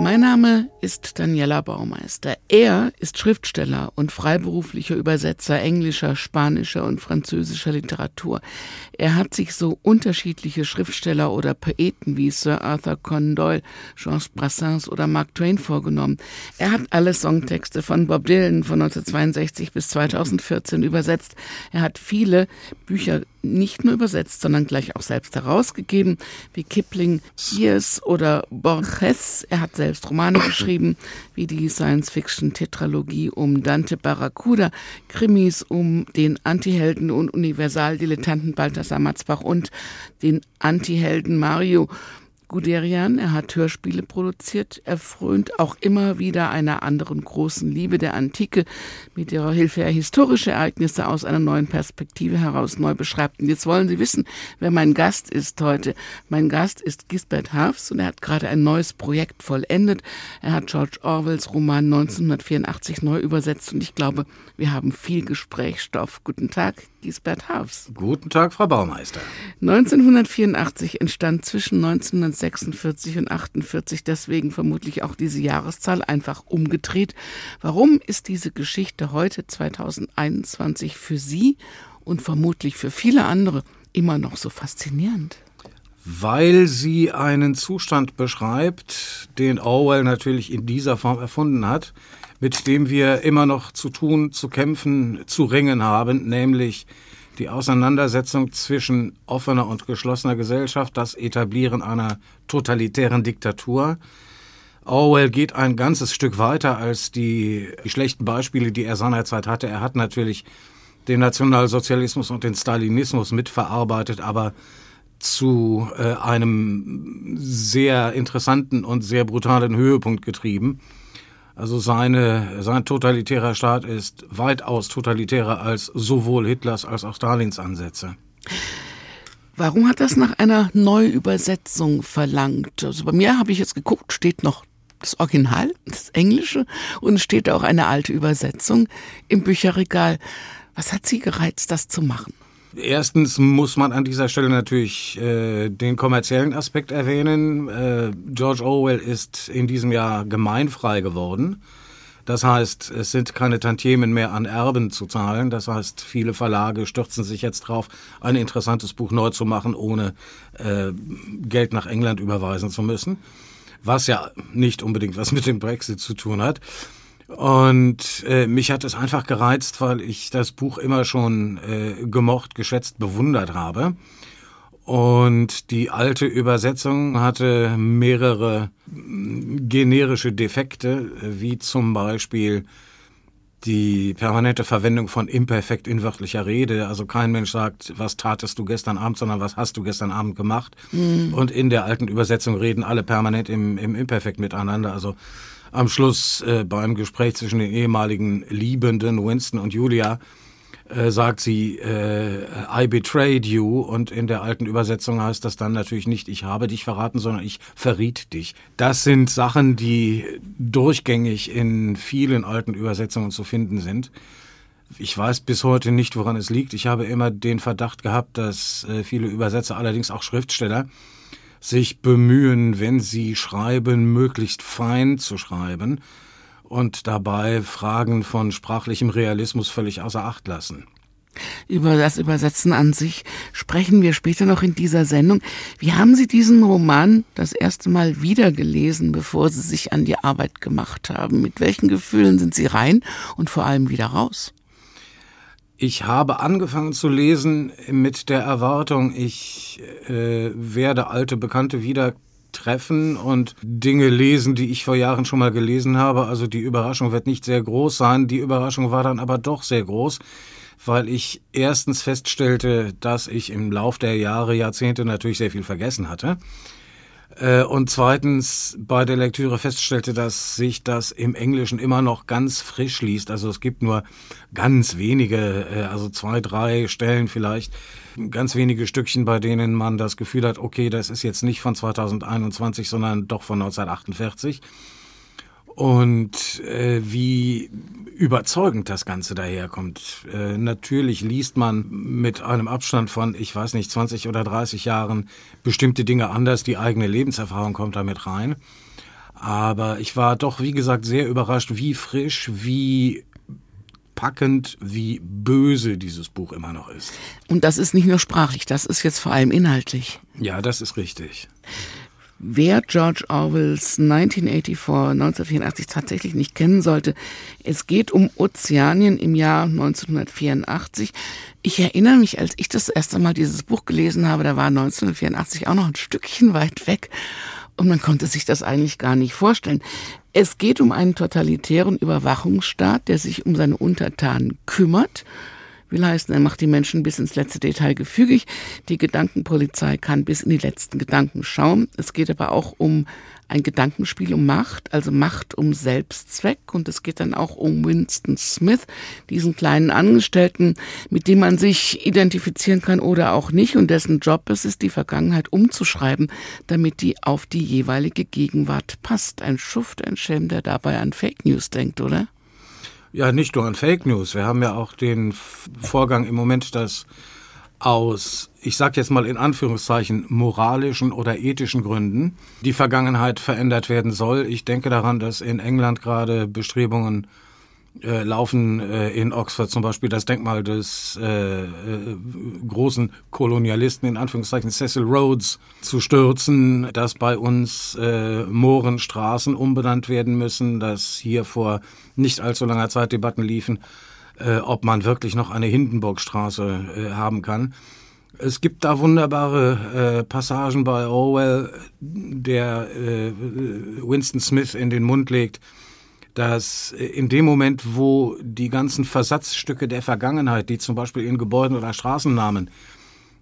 mein Name ist Daniela Baumeister. Er ist Schriftsteller und freiberuflicher Übersetzer englischer, spanischer und französischer Literatur. Er hat sich so unterschiedliche Schriftsteller oder Poeten wie Sir Arthur Conan Doyle, Georges Brassens oder Mark Twain vorgenommen. Er hat alle Songtexte von Bob Dylan von 1962 bis 2014 übersetzt. Er hat viele Bücher nicht nur übersetzt, sondern gleich auch selbst herausgegeben, wie Kipling, Years oder Borges. Er hat selbst Romane geschrieben, wie die Science-Fiction-Tetralogie um Dante Barracuda, Krimis um den Antihelden und Universaldilettanten Balthasar Matzbach und den Antihelden Mario Guderian. Er hat Hörspiele produziert. Er frönt auch immer wieder einer anderen großen Liebe der Antike, mit ihrer Hilfe er historische Ereignisse aus einer neuen Perspektive heraus neu beschreibt. Und jetzt wollen Sie wissen, wer mein Gast ist heute. Mein Gast ist Gisbert Hafs und er hat gerade ein neues Projekt vollendet. Er hat George Orwells Roman 1984 neu übersetzt und ich glaube, wir haben viel Gesprächsstoff. Guten Tag, Gisbert Hafs. Guten Tag, Frau Baumeister. 1984 entstand zwischen 1946 und 48 deswegen vermutlich auch diese Jahreszahl einfach umgedreht. Warum ist diese Geschichte heute 2021 für Sie und vermutlich für viele andere immer noch so faszinierend? Weil sie einen Zustand beschreibt, den Orwell natürlich in dieser Form erfunden hat, mit dem wir immer noch zu tun, zu kämpfen, zu ringen haben, nämlich die Auseinandersetzung zwischen offener und geschlossener Gesellschaft, das Etablieren einer totalitären Diktatur. Orwell geht ein ganzes Stück weiter als die, schlechten Beispiele, die er seinerzeit hatte. Er hat natürlich den Nationalsozialismus und den Stalinismus mitverarbeitet, aber zu äh, einem sehr interessanten und sehr brutalen Höhepunkt getrieben. Also seine, sein totalitärer Staat ist weitaus totalitärer als sowohl Hitlers als auch Stalins Ansätze. Warum hat das nach einer Neuübersetzung verlangt? Also bei mir habe ich jetzt geguckt, steht noch das Original, das Englische, und es steht auch eine alte Übersetzung im Bücherregal. Was hat Sie gereizt, das zu machen? Erstens muss man an dieser Stelle natürlich äh, den kommerziellen Aspekt erwähnen. Äh, George Orwell ist in diesem Jahr gemeinfrei geworden. Das heißt, es sind keine Tantiemen mehr an Erben zu zahlen. Das heißt, viele Verlage stürzen sich jetzt drauf, ein interessantes Buch neu zu machen, ohne äh, Geld nach England überweisen zu müssen. Was ja nicht unbedingt was mit dem Brexit zu tun hat. Und äh, mich hat es einfach gereizt, weil ich das Buch immer schon äh, gemocht, geschätzt, bewundert habe. Und die alte Übersetzung hatte mehrere mm, generische Defekte, wie zum Beispiel die permanente Verwendung von Imperfekt in wörtlicher Rede. Also kein Mensch sagt, was tatest du gestern Abend, sondern was hast du gestern Abend gemacht. Mhm. Und in der alten Übersetzung reden alle permanent im, im Imperfekt miteinander. Also am Schluss äh, beim Gespräch zwischen den ehemaligen Liebenden Winston und Julia äh, sagt sie äh, I betrayed you und in der alten Übersetzung heißt das dann natürlich nicht ich habe dich verraten, sondern ich verriet dich. Das sind Sachen, die durchgängig in vielen alten Übersetzungen zu finden sind. Ich weiß bis heute nicht, woran es liegt. Ich habe immer den Verdacht gehabt, dass äh, viele Übersetzer, allerdings auch Schriftsteller, sich bemühen, wenn sie schreiben, möglichst fein zu schreiben und dabei Fragen von sprachlichem Realismus völlig außer Acht lassen. Über das Übersetzen an sich sprechen wir später noch in dieser Sendung. Wie haben Sie diesen Roman das erste Mal wieder gelesen, bevor Sie sich an die Arbeit gemacht haben? Mit welchen Gefühlen sind Sie rein und vor allem wieder raus? Ich habe angefangen zu lesen mit der Erwartung, ich äh, werde alte Bekannte wieder treffen und Dinge lesen, die ich vor Jahren schon mal gelesen habe. Also die Überraschung wird nicht sehr groß sein. Die Überraschung war dann aber doch sehr groß, weil ich erstens feststellte, dass ich im Lauf der Jahre, Jahrzehnte natürlich sehr viel vergessen hatte. Äh, und zweitens bei der Lektüre feststellte, dass sich das im Englischen immer noch ganz frisch liest. Also es gibt nur ganz wenige, äh, also zwei, drei Stellen vielleicht, ganz wenige Stückchen, bei denen man das Gefühl hat, okay, das ist jetzt nicht von 2021, sondern doch von 1948. Und äh, wie überzeugend das Ganze daherkommt. Äh, natürlich liest man mit einem Abstand von, ich weiß nicht, 20 oder 30 Jahren bestimmte Dinge anders, die eigene Lebenserfahrung kommt damit rein. Aber ich war doch, wie gesagt, sehr überrascht, wie frisch, wie packend, wie böse dieses Buch immer noch ist. Und das ist nicht nur sprachlich, das ist jetzt vor allem inhaltlich. Ja, das ist richtig. Wer George Orwells 1984, 1984 tatsächlich nicht kennen sollte, es geht um Ozeanien im Jahr 1984. Ich erinnere mich, als ich das erste Mal dieses Buch gelesen habe, da war 1984 auch noch ein Stückchen weit weg und man konnte sich das eigentlich gar nicht vorstellen. Es geht um einen totalitären Überwachungsstaat, der sich um seine Untertanen kümmert. Will heißen, er macht die Menschen bis ins letzte Detail gefügig. Die Gedankenpolizei kann bis in die letzten Gedanken schauen. Es geht aber auch um ein Gedankenspiel um Macht, also Macht um Selbstzweck. Und es geht dann auch um Winston Smith, diesen kleinen Angestellten, mit dem man sich identifizieren kann oder auch nicht und dessen Job es ist, die Vergangenheit umzuschreiben, damit die auf die jeweilige Gegenwart passt. Ein Schuft, ein Schelm, der dabei an Fake News denkt, oder? Ja, nicht nur an Fake News. Wir haben ja auch den Vorgang im Moment, dass aus, ich sage jetzt mal in Anführungszeichen, moralischen oder ethischen Gründen die Vergangenheit verändert werden soll. Ich denke daran, dass in England gerade Bestrebungen äh, laufen, äh, in Oxford zum Beispiel das Denkmal des äh, äh, großen Kolonialisten, in Anführungszeichen Cecil Rhodes, zu stürzen, dass bei uns äh, Mohrenstraßen umbenannt werden müssen, dass hier vor nicht allzu langer Zeit Debatten liefen, ob man wirklich noch eine Hindenburgstraße haben kann. Es gibt da wunderbare Passagen bei Orwell, der Winston Smith in den Mund legt, dass äh, in dem Moment, wo die ganzen Versatzstücke der Vergangenheit, die zum Beispiel in Gebäuden oder Straßennamen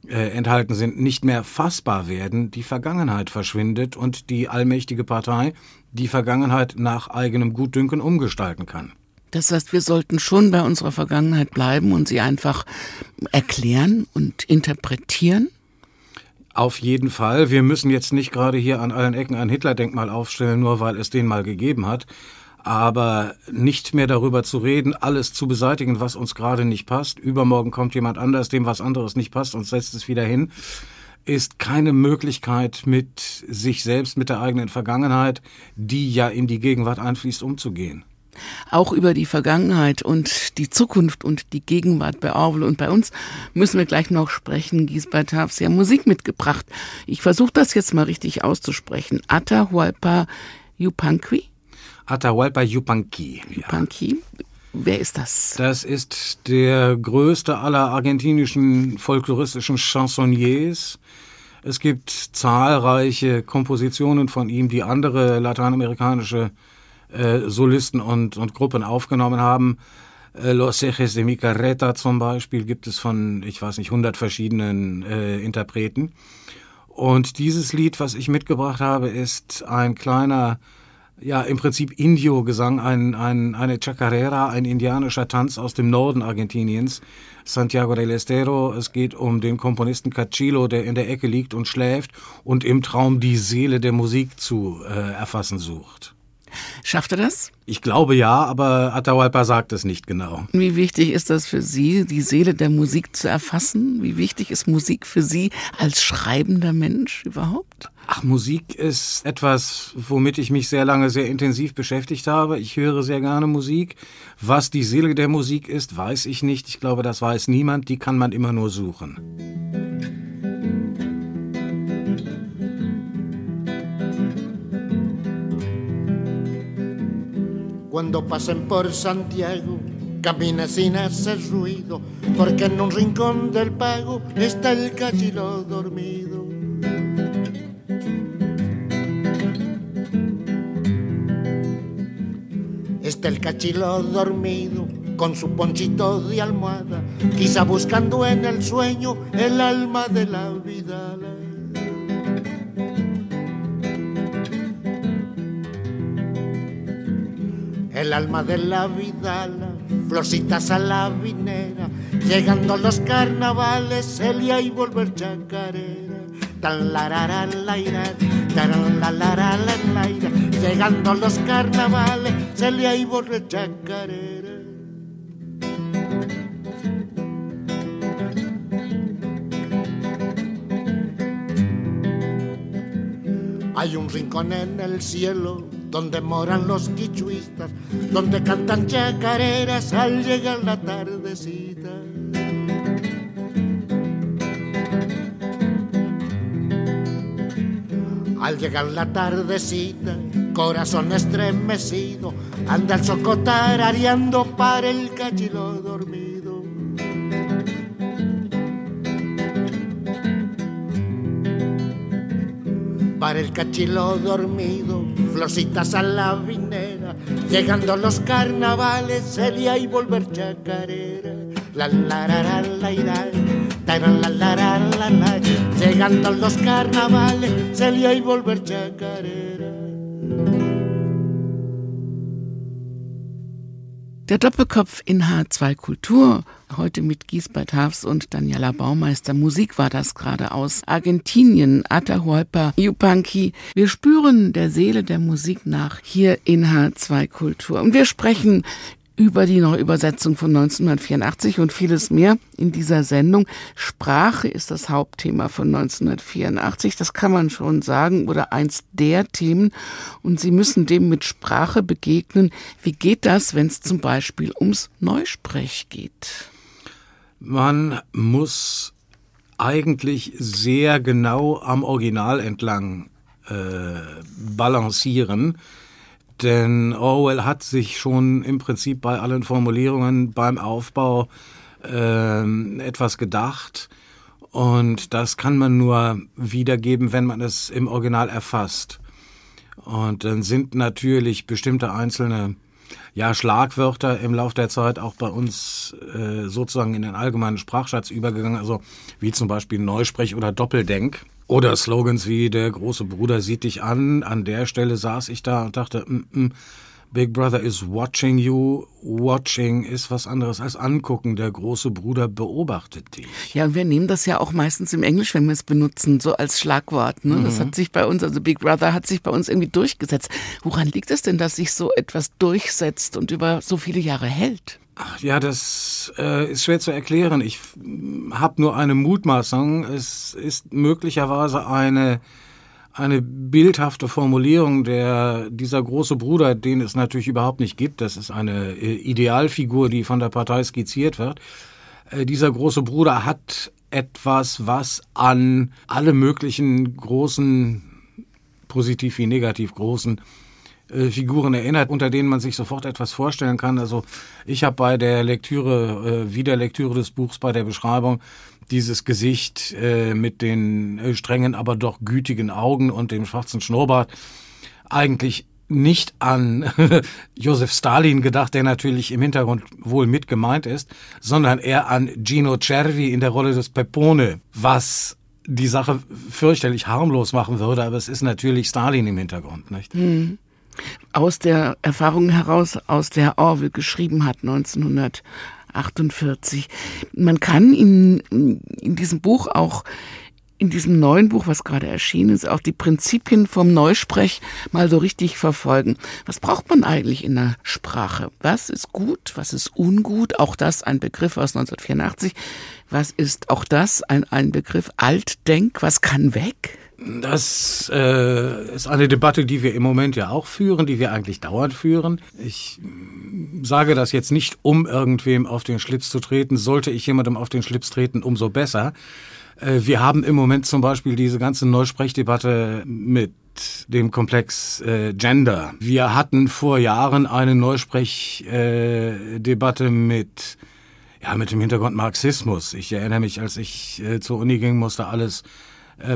äh, enthalten sind, nicht mehr fassbar werden, die Vergangenheit verschwindet und die allmächtige Partei die Vergangenheit nach eigenem Gutdünken umgestalten kann. Das heißt, wir sollten schon bei unserer Vergangenheit bleiben und sie einfach erklären und interpretieren? Auf jeden Fall. Wir müssen jetzt nicht gerade hier an allen Ecken ein Hitler-Denkmal aufstellen, nur weil es den mal gegeben hat. Aber nicht mehr darüber zu reden, alles zu beseitigen, was uns gerade nicht passt. Übermorgen kommt jemand anders, dem was anderes nicht passt und setzt es wieder hin, ist keine Möglichkeit, mit sich selbst, mit der eigenen Vergangenheit, die ja in die Gegenwart einfließt, umzugehen auch über die Vergangenheit und die Zukunft und die Gegenwart bei Orwell und bei uns müssen wir gleich noch sprechen. Gisbert hat ja Musik mitgebracht. Ich versuche das jetzt mal richtig auszusprechen. Atahualpa Yupanqui? Atahualpa Yupanqui. Yupanqui. Ja. Wer ist das? Das ist der größte aller argentinischen folkloristischen Chansonniers. Es gibt zahlreiche Kompositionen von ihm, die andere lateinamerikanische äh, Solisten und, und Gruppen aufgenommen haben. Äh, Los Ejes de mi Carreta zum Beispiel gibt es von, ich weiß nicht, 100 verschiedenen äh, Interpreten. Und dieses Lied, was ich mitgebracht habe, ist ein kleiner, ja, im Prinzip Indio-Gesang, ein, ein, eine Chacarera, ein indianischer Tanz aus dem Norden Argentiniens, Santiago del Estero. Es geht um den Komponisten Cachilo, der in der Ecke liegt und schläft und im Traum die Seele der Musik zu äh, erfassen sucht. Schafft er das? Ich glaube ja, aber Atahualpa sagt es nicht genau. Wie wichtig ist das für Sie, die Seele der Musik zu erfassen? Wie wichtig ist Musik für Sie als schreibender Mensch überhaupt? Ach, Musik ist etwas, womit ich mich sehr lange sehr intensiv beschäftigt habe. Ich höre sehr gerne Musik. Was die Seele der Musik ist, weiß ich nicht. Ich glaube, das weiß niemand. Die kann man immer nur suchen. Cuando pasen por Santiago, camina sin hacer ruido, porque en un rincón del pago está el cachilo dormido. Está el cachilo dormido con su ponchito de almohada, quizá buscando en el sueño el alma de la vida. el alma de la vida, florcitas a la vinera, llegando los carnavales, Elia y volver chacarera. Tan la la la la la la la llegando los carnavales, se le ahí borracha carera. Hay un rincón en el cielo donde moran los quichuistas, donde cantan chacareras al llegar la tardecita. Al llegar la tardecita, corazón estremecido, anda el socotar areando para el cachilo dormido. Para el cachilo dormido, florcitas a la vinera, llegando los carnavales, sería y volver chacarera. La la la la la, la, la, la llegando los carnavales, sería y volver chacarera. Der Doppelkopf in H2 Kultur, heute mit Giesbert Hafs und Daniela Baumeister. Musik war das gerade aus Argentinien, Atahualpa Yupanqui. Wir spüren der Seele der Musik nach hier in H2 Kultur. Und wir sprechen über die Neuübersetzung von 1984 und vieles mehr in dieser Sendung. Sprache ist das Hauptthema von 1984, das kann man schon sagen, oder eins der Themen. Und Sie müssen dem mit Sprache begegnen. Wie geht das, wenn es zum Beispiel ums Neusprech geht? Man muss eigentlich sehr genau am Original entlang äh, balancieren denn Orwell hat sich schon im Prinzip bei allen Formulierungen beim Aufbau äh, etwas gedacht. Und das kann man nur wiedergeben, wenn man es im Original erfasst. Und dann sind natürlich bestimmte einzelne ja, Schlagwörter im Laufe der Zeit auch bei uns äh, sozusagen in den allgemeinen Sprachschatz übergegangen, also wie zum Beispiel Neusprech oder Doppeldenk. Oder Slogans wie der große Bruder sieht dich an. An der Stelle saß ich da und dachte, mm, mm, Big Brother is watching you. Watching ist was anderes als angucken. Der große Bruder beobachtet dich. Ja, und wir nehmen das ja auch meistens im Englisch, wenn wir es benutzen, so als Schlagwort. Ne? Mhm. Das hat sich bei uns, also Big Brother hat sich bei uns irgendwie durchgesetzt. Woran liegt es denn, dass sich so etwas durchsetzt und über so viele Jahre hält? Ach, ja, das äh, ist schwer zu erklären. Ich habe nur eine Mutmaßung. Es ist möglicherweise eine eine bildhafte Formulierung der dieser große Bruder, den es natürlich überhaupt nicht gibt. Das ist eine äh, Idealfigur, die von der Partei skizziert wird. Äh, dieser große Bruder hat etwas, was an alle möglichen großen, positiv wie negativ großen äh, Figuren erinnert, unter denen man sich sofort etwas vorstellen kann. Also ich habe bei der Lektüre, äh, Wiederlektüre des Buchs, bei der Beschreibung dieses Gesicht äh, mit den äh, strengen, aber doch gütigen Augen und dem schwarzen Schnurrbart eigentlich nicht an Josef Stalin gedacht, der natürlich im Hintergrund wohl mit gemeint ist, sondern eher an Gino Cervi in der Rolle des Pepone, was die Sache fürchterlich harmlos machen würde, aber es ist natürlich Stalin im Hintergrund, nicht? Mhm aus der Erfahrung heraus, aus der Orwell geschrieben hat 1948. Man kann in, in diesem Buch auch in diesem neuen Buch, was gerade erschienen ist, auch die Prinzipien vom Neusprech mal so richtig verfolgen. Was braucht man eigentlich in der Sprache? Was ist gut? Was ist ungut? Auch das ein Begriff aus 1984. Was ist auch das ein, ein Begriff Altdenk? Was kann weg? Das äh, ist eine Debatte, die wir im Moment ja auch führen, die wir eigentlich dauernd führen. Ich sage das jetzt nicht, um irgendwem auf den Schlitz zu treten. Sollte ich jemandem auf den Schlitz treten, umso besser. Äh, wir haben im Moment zum Beispiel diese ganze Neusprechdebatte mit dem Komplex äh, Gender. Wir hatten vor Jahren eine Neusprechdebatte äh, mit ja, mit dem Hintergrund Marxismus. Ich erinnere mich, als ich äh, zur Uni ging, musste alles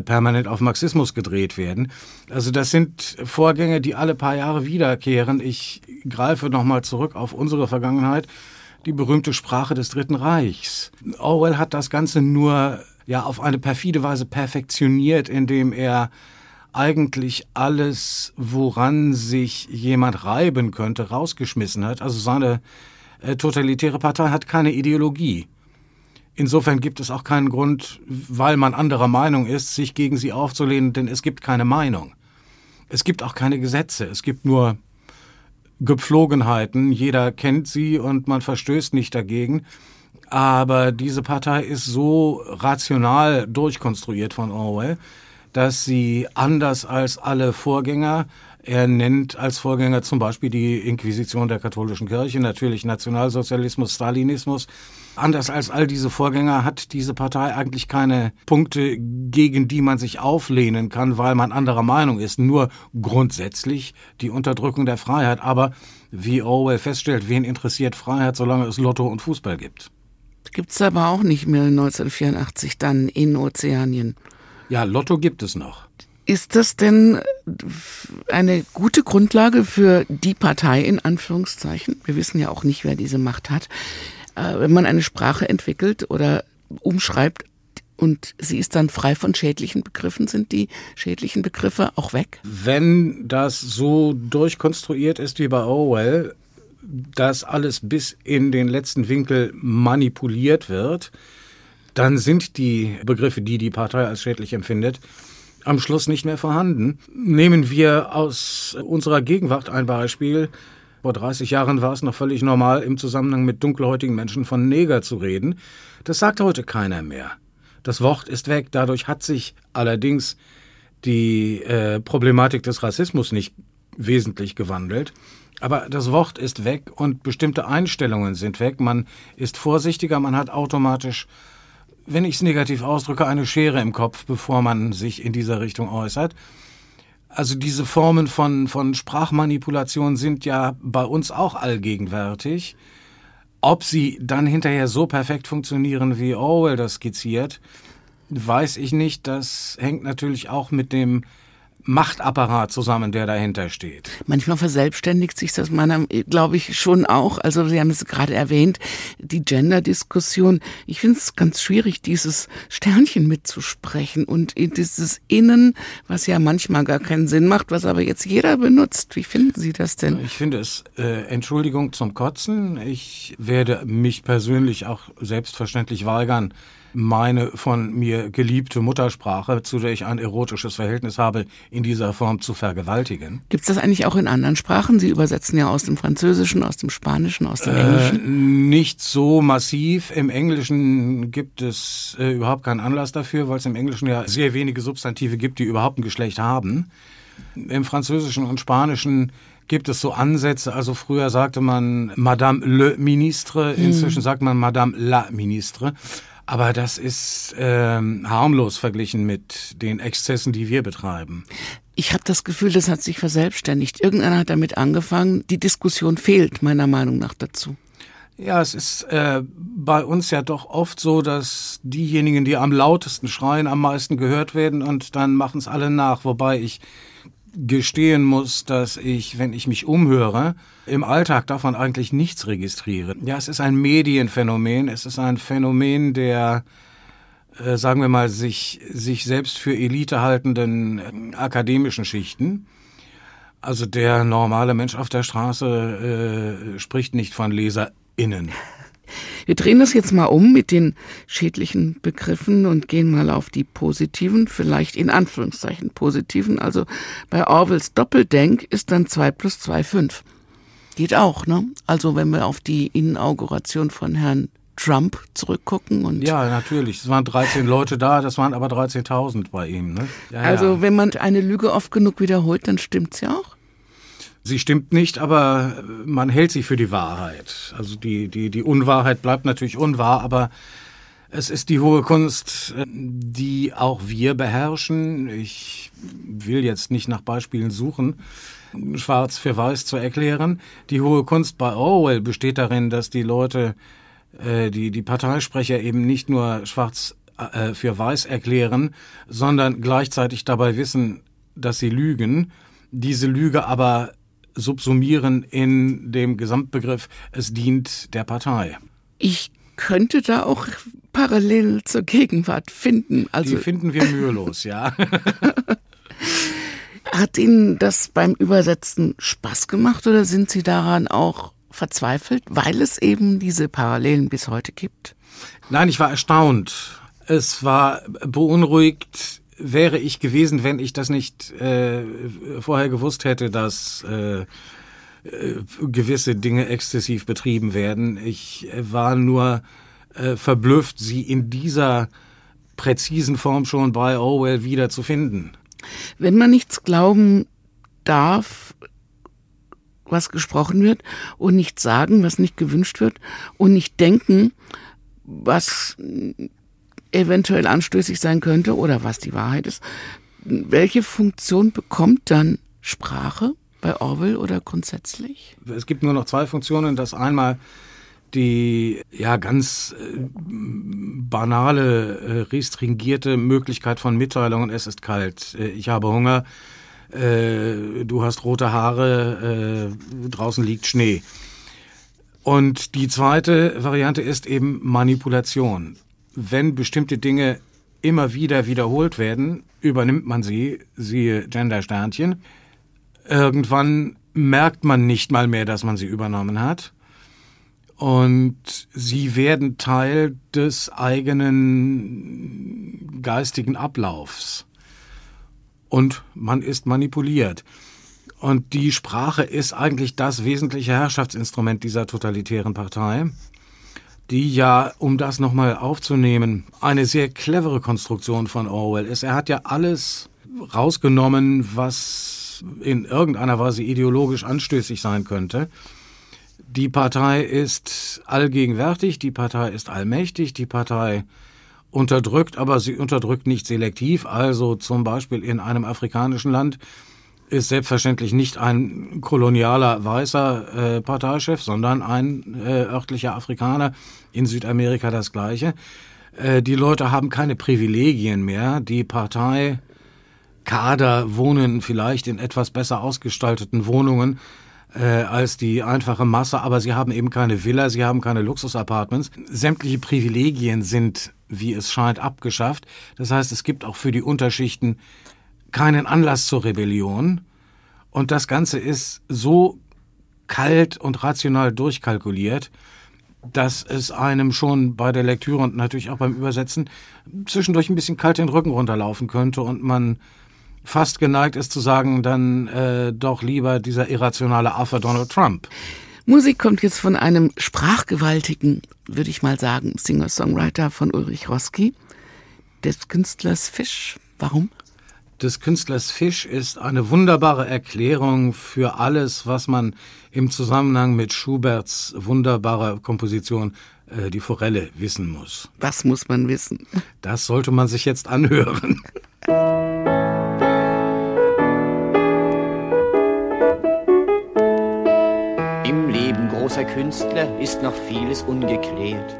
permanent auf Marxismus gedreht werden. Also das sind Vorgänge, die alle paar Jahre wiederkehren. Ich greife nochmal zurück auf unsere Vergangenheit, die berühmte Sprache des Dritten Reichs. Orwell hat das Ganze nur ja auf eine perfide Weise perfektioniert, indem er eigentlich alles, woran sich jemand reiben könnte, rausgeschmissen hat. Also seine äh, totalitäre Partei hat keine Ideologie. Insofern gibt es auch keinen Grund, weil man anderer Meinung ist, sich gegen sie aufzulehnen, denn es gibt keine Meinung. Es gibt auch keine Gesetze, es gibt nur Gepflogenheiten, jeder kennt sie und man verstößt nicht dagegen. Aber diese Partei ist so rational durchkonstruiert von Orwell, dass sie anders als alle Vorgänger er nennt als Vorgänger zum Beispiel die Inquisition der katholischen Kirche, natürlich Nationalsozialismus, Stalinismus. Anders als all diese Vorgänger hat diese Partei eigentlich keine Punkte, gegen die man sich auflehnen kann, weil man anderer Meinung ist. Nur grundsätzlich die Unterdrückung der Freiheit. Aber wie Orwell feststellt, wen interessiert Freiheit, solange es Lotto und Fußball gibt? Gibt's aber auch nicht mehr 1984 dann in Ozeanien. Ja, Lotto gibt es noch. Ist das denn eine gute Grundlage für die Partei in Anführungszeichen? Wir wissen ja auch nicht, wer diese Macht hat. Äh, wenn man eine Sprache entwickelt oder umschreibt und sie ist dann frei von schädlichen Begriffen, sind die schädlichen Begriffe auch weg? Wenn das so durchkonstruiert ist wie bei Orwell, dass alles bis in den letzten Winkel manipuliert wird, dann sind die Begriffe, die die Partei als schädlich empfindet, am Schluss nicht mehr vorhanden. Nehmen wir aus unserer Gegenwart ein Beispiel. Vor 30 Jahren war es noch völlig normal, im Zusammenhang mit dunkelhäutigen Menschen von Neger zu reden. Das sagt heute keiner mehr. Das Wort ist weg. Dadurch hat sich allerdings die äh, Problematik des Rassismus nicht wesentlich gewandelt. Aber das Wort ist weg und bestimmte Einstellungen sind weg. Man ist vorsichtiger, man hat automatisch wenn ich es negativ ausdrücke, eine Schere im Kopf, bevor man sich in dieser Richtung äußert. Also diese Formen von, von Sprachmanipulation sind ja bei uns auch allgegenwärtig. Ob sie dann hinterher so perfekt funktionieren, wie Orwell das skizziert, weiß ich nicht. Das hängt natürlich auch mit dem Machtapparat zusammen, der dahinter steht. Manchmal verselbstständigt sich das meiner, glaube ich, schon auch. Also Sie haben es gerade erwähnt, die Gender-Diskussion. Ich finde es ganz schwierig, dieses Sternchen mitzusprechen und dieses Innen, was ja manchmal gar keinen Sinn macht, was aber jetzt jeder benutzt. Wie finden Sie das denn? Ich finde es, äh, Entschuldigung zum Kotzen. Ich werde mich persönlich auch selbstverständlich weigern, meine von mir geliebte Muttersprache, zu der ich ein erotisches Verhältnis habe, in dieser Form zu vergewaltigen. Gibt es das eigentlich auch in anderen Sprachen? Sie übersetzen ja aus dem Französischen, aus dem Spanischen, aus dem Englischen. Äh, nicht so massiv. Im Englischen gibt es äh, überhaupt keinen Anlass dafür, weil es im Englischen ja sehr wenige Substantive gibt, die überhaupt ein Geschlecht haben. Im Französischen und Spanischen gibt es so Ansätze. Also früher sagte man Madame le Ministre, hm. inzwischen sagt man Madame la Ministre. Aber das ist ähm, harmlos verglichen mit den Exzessen, die wir betreiben. Ich habe das Gefühl, das hat sich verselbstständigt. Irgendeiner hat damit angefangen. Die Diskussion fehlt meiner Meinung nach dazu. Ja, es ist äh, bei uns ja doch oft so, dass diejenigen, die am lautesten schreien, am meisten gehört werden und dann machen es alle nach. Wobei ich gestehen muss, dass ich, wenn ich mich umhöre, im Alltag davon eigentlich nichts registriere. Ja, es ist ein Medienphänomen, es ist ein Phänomen der, äh, sagen wir mal, sich, sich selbst für Elite haltenden äh, akademischen Schichten. Also der normale Mensch auf der Straße äh, spricht nicht von LeserInnen. Wir drehen das jetzt mal um mit den schädlichen Begriffen und gehen mal auf die positiven, vielleicht in Anführungszeichen positiven. Also bei Orwells Doppeldenk ist dann 2 plus 2 5. Geht auch, ne? Also wenn wir auf die Inauguration von Herrn Trump zurückgucken und ja natürlich es waren 13 Leute da das waren aber 13.000 bei ihm ne? Ja, also ja. wenn man eine Lüge oft genug wiederholt dann stimmt's ja auch Sie stimmt nicht, aber man hält sie für die Wahrheit. Also die, die, die Unwahrheit bleibt natürlich unwahr, aber es ist die hohe Kunst, die auch wir beherrschen. Ich will jetzt nicht nach Beispielen suchen, schwarz für weiß zu erklären. Die hohe Kunst bei Orwell besteht darin, dass die Leute, äh, die, die Parteisprecher eben nicht nur schwarz äh, für weiß erklären, sondern gleichzeitig dabei wissen, dass sie lügen, diese Lüge aber subsumieren in dem Gesamtbegriff, es dient der Partei. Ich könnte da auch parallel zur Gegenwart finden. Also Die finden wir mühelos, ja. Hat Ihnen das beim Übersetzen Spaß gemacht oder sind Sie daran auch verzweifelt, weil es eben diese Parallelen bis heute gibt? Nein, ich war erstaunt. Es war beunruhigt, wäre ich gewesen, wenn ich das nicht äh, vorher gewusst hätte, dass äh, äh, gewisse Dinge exzessiv betrieben werden. Ich war nur äh, verblüfft, sie in dieser präzisen Form schon bei Orwell wieder zu finden. Wenn man nichts glauben darf, was gesprochen wird, und nicht sagen, was nicht gewünscht wird, und nicht denken, was eventuell anstößig sein könnte oder was die Wahrheit ist, welche Funktion bekommt dann Sprache bei Orwell oder grundsätzlich? Es gibt nur noch zwei Funktionen. Das einmal die ja ganz äh, banale, äh, restringierte Möglichkeit von Mitteilungen, es ist kalt, äh, ich habe Hunger, äh, du hast rote Haare, äh, draußen liegt Schnee. Und die zweite Variante ist eben Manipulation. Wenn bestimmte Dinge immer wieder wiederholt werden, übernimmt man sie, siehe Gender-Sternchen. Irgendwann merkt man nicht mal mehr, dass man sie übernommen hat. Und sie werden Teil des eigenen geistigen Ablaufs. Und man ist manipuliert. Und die Sprache ist eigentlich das wesentliche Herrschaftsinstrument dieser totalitären Partei, die ja, um das nochmal aufzunehmen, eine sehr clevere Konstruktion von Orwell ist. Er hat ja alles rausgenommen, was in irgendeiner Weise ideologisch anstößig sein könnte die Partei ist allgegenwärtig, die Partei ist allmächtig, die Partei unterdrückt, aber sie unterdrückt nicht selektiv. Also zum Beispiel in einem afrikanischen Land ist selbstverständlich nicht ein kolonialer weißer äh, Parteichef, sondern ein äh, örtlicher Afrikaner. In Südamerika das gleiche. Äh, die Leute haben keine Privilegien mehr. Die Partei Kader wohnen vielleicht in etwas besser ausgestalteten Wohnungen äh, als die einfache Masse, aber sie haben eben keine Villa, sie haben keine Luxusapartments. Sämtliche Privilegien sind, wie es scheint, abgeschafft. Das heißt, es gibt auch für die Unterschichten keinen Anlass zur Rebellion. Und das Ganze ist so kalt und rational durchkalkuliert, dass es einem schon bei der Lektüre und natürlich auch beim Übersetzen zwischendurch ein bisschen kalt den Rücken runterlaufen könnte und man fast geneigt ist zu sagen, dann äh, doch lieber dieser irrationale Affe Donald Trump. Musik kommt jetzt von einem sprachgewaltigen, würde ich mal sagen, Singer-Songwriter von Ulrich Roski, des Künstlers Fisch. Warum? Des Künstlers Fisch ist eine wunderbare Erklärung für alles, was man im Zusammenhang mit Schuberts wunderbarer Komposition äh, Die Forelle wissen muss. Was muss man wissen? Das sollte man sich jetzt anhören. großer Künstler ist noch vieles ungeklärt.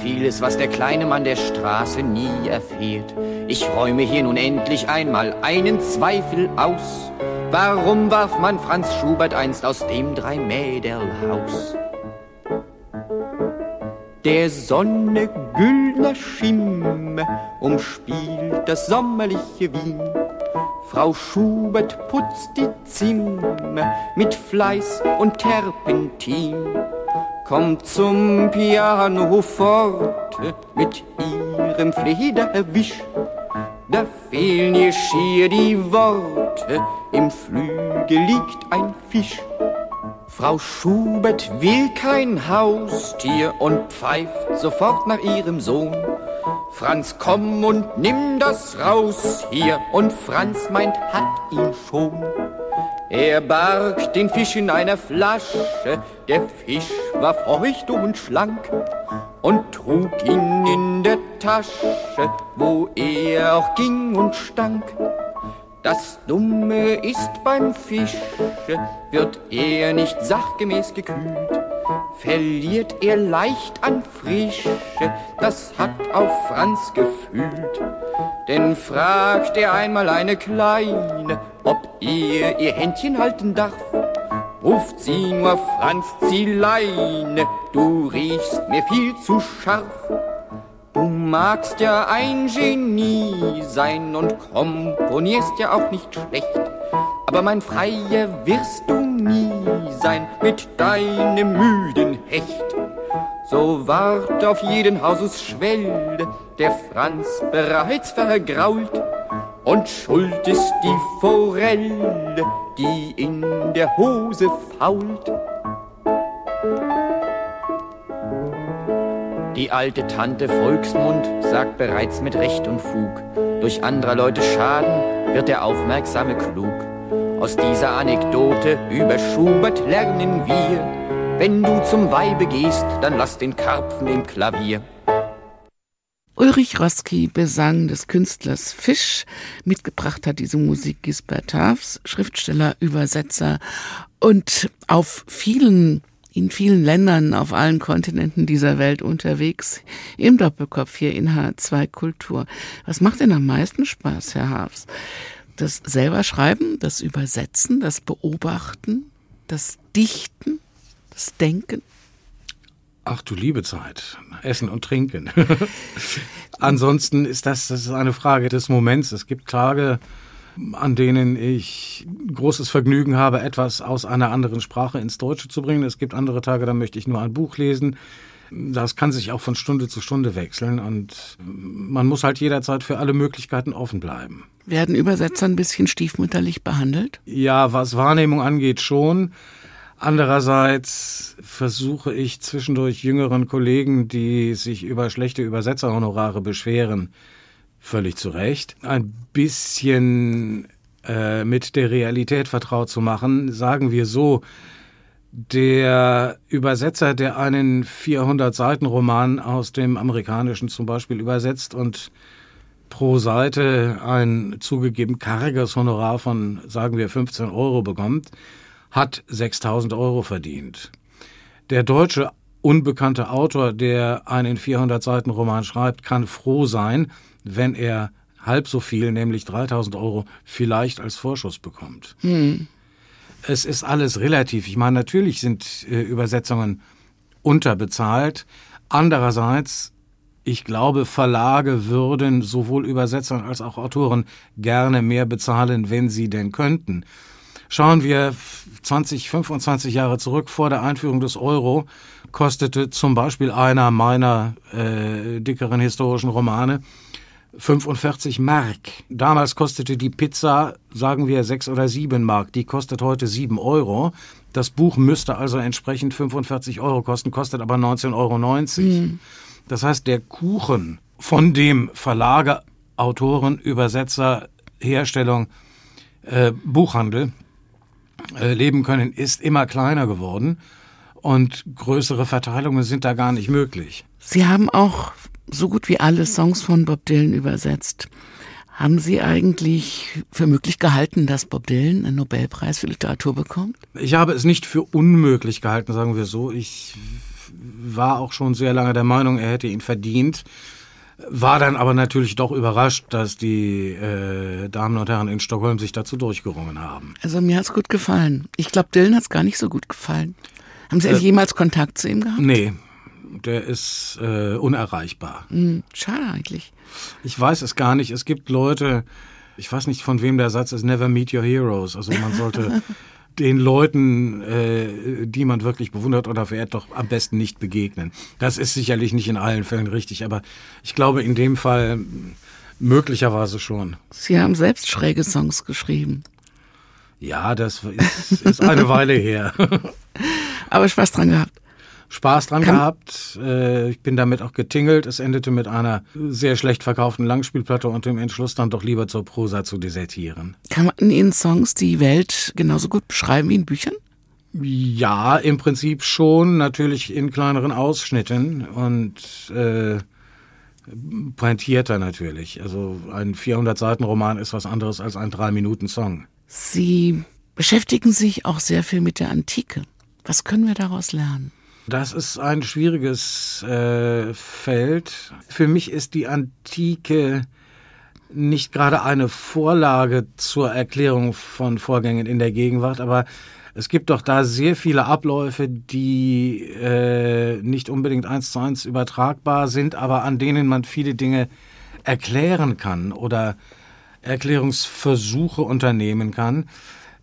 Vieles, was der kleine Mann der Straße nie erfährt. Ich räume hier nun endlich einmal einen Zweifel aus. Warum warf man Franz Schubert einst aus dem Dreimädelhaus? Der Sonne güldner Schimmer umspielt das sommerliche Wien. Frau Schubert putzt die Zimmer mit Fleiß und Terpentin. Kommt zum Piano forte mit ihrem Flederwisch. Da fehlen ihr schier die Worte, im Flügel liegt ein Fisch. Frau Schubert will kein Haustier und pfeift sofort nach ihrem Sohn. Franz, komm und nimm das raus hier. Und Franz meint, hat ihn schon. Er barg den Fisch in einer Flasche, der Fisch war feucht und schlank und trug ihn in der Tasche, wo er auch ging und stank. Das Dumme ist beim Fische, wird er nicht sachgemäß gekühlt, verliert er leicht an Frische, das hat auch Franz gefühlt. Denn fragt er einmal eine Kleine, ob er ihr Händchen halten darf, ruft sie nur Franz, zieh Leine, du riechst mir viel zu scharf. Du magst ja ein Genie sein und komponierst ja auch nicht schlecht. Aber mein Freier wirst du nie sein mit deinem müden Hecht. So ward auf jeden Hauses Schwelle der Franz bereits vergrault. Und schuld ist die Forelle, die in der Hose fault. Die alte Tante Volksmund sagt bereits mit Recht und Fug, durch anderer Leute Schaden wird der Aufmerksame klug. Aus dieser Anekdote über Schubert lernen wir, wenn du zum Weibe gehst, dann lass den Karpfen im Klavier. Ulrich Roski besang des Künstlers Fisch. Mitgebracht hat diese Musik Gisbert Tafs, Schriftsteller, Übersetzer und auf vielen in vielen Ländern auf allen Kontinenten dieser Welt unterwegs, im Doppelkopf hier in H2 Kultur. Was macht denn am meisten Spaß, Herr Haafs? Das selber Schreiben, das Übersetzen, das Beobachten, das Dichten, das Denken? Ach du liebe Zeit, Essen und Trinken. Ansonsten ist das, das ist eine Frage des Moments. Es gibt Tage, an denen ich großes Vergnügen habe, etwas aus einer anderen Sprache ins Deutsche zu bringen. Es gibt andere Tage, da möchte ich nur ein Buch lesen. Das kann sich auch von Stunde zu Stunde wechseln und man muss halt jederzeit für alle Möglichkeiten offen bleiben. Werden Übersetzer ein bisschen stiefmütterlich behandelt? Ja, was Wahrnehmung angeht, schon. Andererseits versuche ich zwischendurch jüngeren Kollegen, die sich über schlechte Übersetzerhonorare beschweren, völlig zu Recht, ein bisschen äh, mit der Realität vertraut zu machen. Sagen wir so, der Übersetzer, der einen 400-Seiten-Roman aus dem Amerikanischen zum Beispiel übersetzt und pro Seite ein zugegeben karges Honorar von, sagen wir, 15 Euro bekommt, hat 6000 Euro verdient. Der deutsche unbekannte Autor, der einen 400 Seiten Roman schreibt, kann froh sein, wenn er halb so viel, nämlich 3000 Euro, vielleicht als Vorschuss bekommt. Hm. Es ist alles relativ. Ich meine, natürlich sind äh, Übersetzungen unterbezahlt. Andererseits, ich glaube, Verlage würden sowohl Übersetzern als auch Autoren gerne mehr bezahlen, wenn sie denn könnten. Schauen wir 20, 25 Jahre zurück vor der Einführung des Euro, kostete zum Beispiel einer meiner äh, dickeren historischen Romane 45 Mark. Damals kostete die Pizza, sagen wir, 6 oder 7 Mark. Die kostet heute 7 Euro. Das Buch müsste also entsprechend 45 Euro kosten, kostet aber 19,90 Euro. Mhm. Das heißt, der Kuchen von dem Verlage, Autoren, Übersetzer, Herstellung, äh, Buchhandel, äh, leben können, ist immer kleiner geworden und größere Verteilungen sind da gar nicht möglich. Sie haben auch so gut wie alle Songs von Bob Dylan übersetzt. Haben Sie eigentlich für möglich gehalten, dass Bob Dylan einen Nobelpreis für Literatur bekommt? Ich habe es nicht für unmöglich gehalten, sagen wir so. Ich war auch schon sehr lange der Meinung, er hätte ihn verdient. War dann aber natürlich doch überrascht, dass die äh, Damen und Herren in Stockholm sich dazu durchgerungen haben. Also mir hat's gut gefallen. Ich glaube, Dylan hat's gar nicht so gut gefallen. Haben Sie äh, jemals Kontakt zu ihm gehabt? Nee, der ist äh, unerreichbar. Hm, schade eigentlich. Ich weiß es gar nicht. Es gibt Leute, ich weiß nicht, von wem der Satz ist, never meet your heroes. Also man sollte den Leuten, äh, die man wirklich bewundert oder verehrt, doch am besten nicht begegnen. Das ist sicherlich nicht in allen Fällen richtig, aber ich glaube in dem Fall möglicherweise schon. Sie haben selbst schräge Songs geschrieben. Ja, das ist, ist eine Weile her. aber Spaß dran gehabt. Spaß dran Kann gehabt. Äh, ich bin damit auch getingelt. Es endete mit einer sehr schlecht verkauften Langspielplatte und dem Entschluss dann doch lieber zur Prosa zu desertieren. Kann man in Songs die Welt genauso gut beschreiben wie in Büchern? Ja, im Prinzip schon, natürlich in kleineren Ausschnitten und äh, pointierter natürlich. Also ein 400-Seiten-Roman ist was anderes als ein 3-Minuten-Song. Sie beschäftigen sich auch sehr viel mit der Antike. Was können wir daraus lernen? Das ist ein schwieriges äh, Feld. Für mich ist die Antike nicht gerade eine Vorlage zur Erklärung von Vorgängen in der Gegenwart, aber es gibt doch da sehr viele Abläufe, die äh, nicht unbedingt eins zu eins übertragbar sind, aber an denen man viele Dinge erklären kann oder Erklärungsversuche unternehmen kann.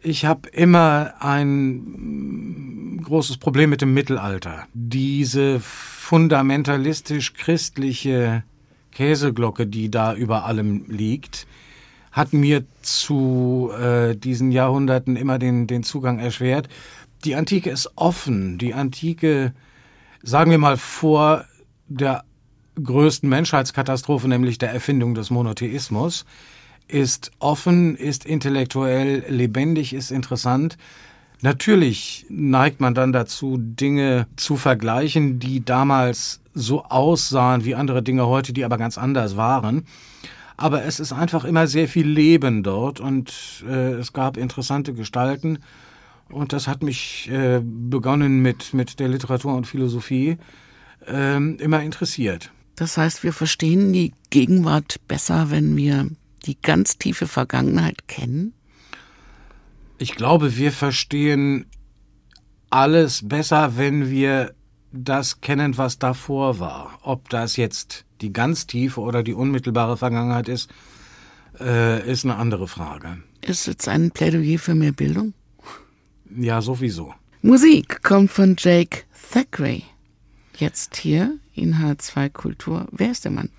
Ich habe immer ein großes Problem mit dem Mittelalter. Diese fundamentalistisch-christliche Käseglocke, die da über allem liegt, hat mir zu äh, diesen Jahrhunderten immer den, den Zugang erschwert. Die Antike ist offen. Die Antike, sagen wir mal vor der größten Menschheitskatastrophe, nämlich der Erfindung des Monotheismus, ist offen, ist intellektuell lebendig, ist interessant. Natürlich neigt man dann dazu, Dinge zu vergleichen, die damals so aussahen wie andere Dinge heute, die aber ganz anders waren. Aber es ist einfach immer sehr viel Leben dort und äh, es gab interessante Gestalten. Und das hat mich äh, begonnen mit, mit der Literatur und Philosophie äh, immer interessiert. Das heißt, wir verstehen die Gegenwart besser, wenn wir die ganz tiefe Vergangenheit kennen? Ich glaube, wir verstehen alles besser, wenn wir das kennen, was davor war. Ob das jetzt die ganz tiefe oder die unmittelbare Vergangenheit ist, äh, ist eine andere Frage. Ist jetzt ein Plädoyer für mehr Bildung? Ja, sowieso. Musik kommt von Jake Thackeray. Jetzt hier in H2 Kultur. Wer ist der Mann?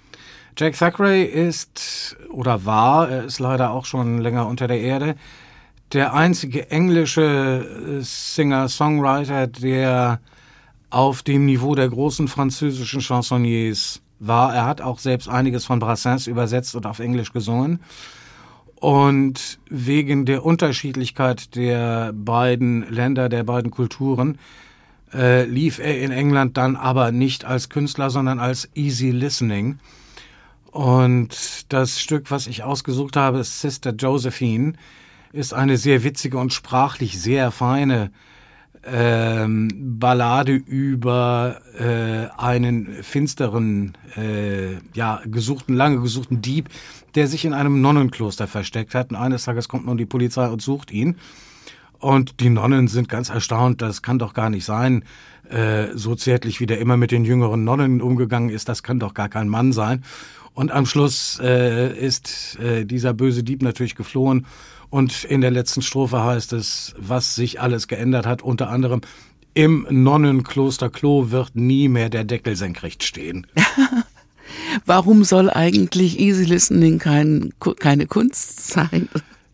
Jack Thackeray ist oder war, er ist leider auch schon länger unter der Erde, der einzige englische äh, Singer-Songwriter, der auf dem Niveau der großen französischen Chansonniers war. Er hat auch selbst einiges von Brassens übersetzt und auf Englisch gesungen. Und wegen der Unterschiedlichkeit der beiden Länder, der beiden Kulturen, äh, lief er in England dann aber nicht als Künstler, sondern als Easy Listening. Und das Stück, was ich ausgesucht habe, Sister Josephine, ist eine sehr witzige und sprachlich sehr feine ähm, Ballade über äh, einen finsteren, äh, ja, gesuchten, lange gesuchten Dieb, der sich in einem Nonnenkloster versteckt hat. Und eines Tages kommt nun die Polizei und sucht ihn. Und die Nonnen sind ganz erstaunt, das kann doch gar nicht sein. Äh, so zärtlich wie der immer mit den jüngeren Nonnen umgegangen ist, das kann doch gar kein Mann sein. Und am Schluss äh, ist äh, dieser böse Dieb natürlich geflohen. Und in der letzten Strophe heißt es, was sich alles geändert hat, unter anderem im Nonnenkloster Klo wird nie mehr der Deckel senkrecht stehen. Warum soll eigentlich Easy Listening kein, keine Kunst sein?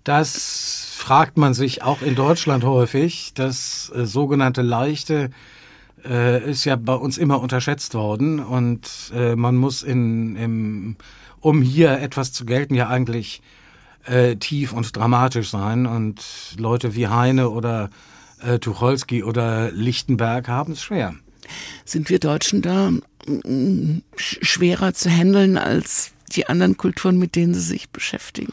Das fragt man sich auch in Deutschland häufig. Das äh, sogenannte Leichte äh, ist ja bei uns immer unterschätzt worden und äh, man muss in, im, um hier etwas zu gelten, ja eigentlich äh, tief und dramatisch sein und Leute wie Heine oder äh, Tucholsky oder Lichtenberg haben es schwer. Sind wir Deutschen da mm, schwerer zu handeln als die anderen Kulturen, mit denen sie sich beschäftigen?